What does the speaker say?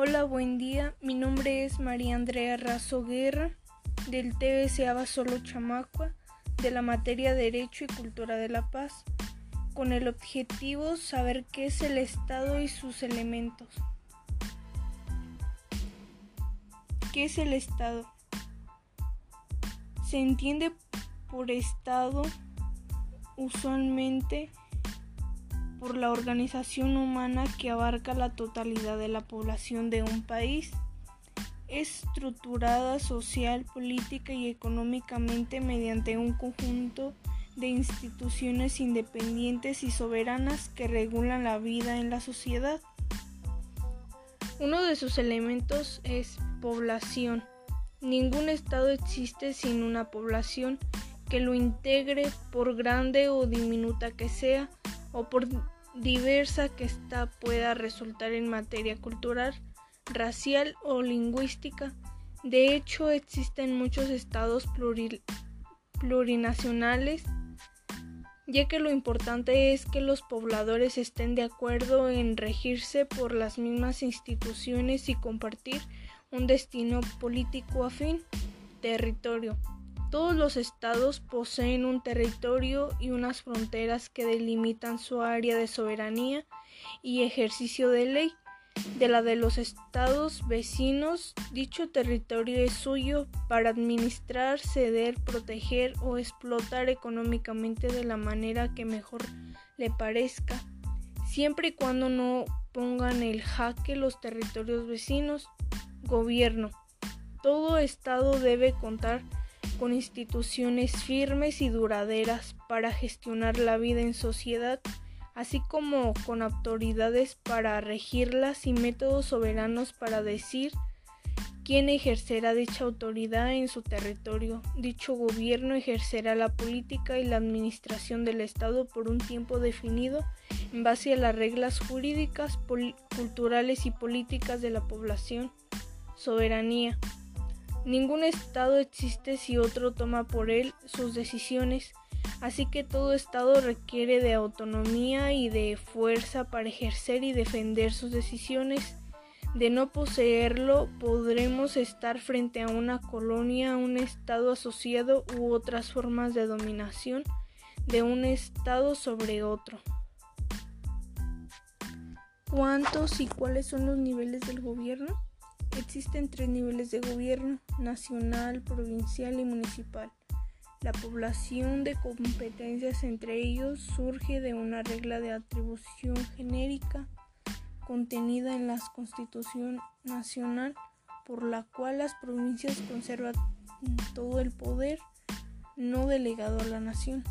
Hola, buen día. Mi nombre es María Andrea Razo Guerra, del TBC Abasolo Chamacua, de la materia Derecho y Cultura de la Paz, con el objetivo saber qué es el Estado y sus elementos. ¿Qué es el Estado? Se entiende por Estado usualmente por la organización humana que abarca la totalidad de la población de un país, estructurada social, política y económicamente mediante un conjunto de instituciones independientes y soberanas que regulan la vida en la sociedad. Uno de sus elementos es población. Ningún Estado existe sin una población que lo integre por grande o diminuta que sea, o por diversa que ésta pueda resultar en materia cultural, racial o lingüística. De hecho, existen muchos estados plurinacionales, ya que lo importante es que los pobladores estén de acuerdo en regirse por las mismas instituciones y compartir un destino político afín, territorio. Todos los estados poseen un territorio y unas fronteras que delimitan su área de soberanía y ejercicio de ley. De la de los estados vecinos, dicho territorio es suyo para administrar, ceder, proteger o explotar económicamente de la manera que mejor le parezca, siempre y cuando no pongan el jaque los territorios vecinos. Gobierno. Todo estado debe contar con instituciones firmes y duraderas para gestionar la vida en sociedad, así como con autoridades para regirlas y métodos soberanos para decir quién ejercerá dicha autoridad en su territorio. Dicho gobierno ejercerá la política y la administración del Estado por un tiempo definido en base a las reglas jurídicas, culturales y políticas de la población. Soberanía. Ningún Estado existe si otro toma por él sus decisiones, así que todo Estado requiere de autonomía y de fuerza para ejercer y defender sus decisiones. De no poseerlo, podremos estar frente a una colonia, un Estado asociado u otras formas de dominación de un Estado sobre otro. ¿Cuántos y cuáles son los niveles del gobierno? Existen tres niveles de gobierno, nacional, provincial y municipal. La población de competencias entre ellos surge de una regla de atribución genérica contenida en la Constitución Nacional por la cual las provincias conservan todo el poder no delegado a la nación.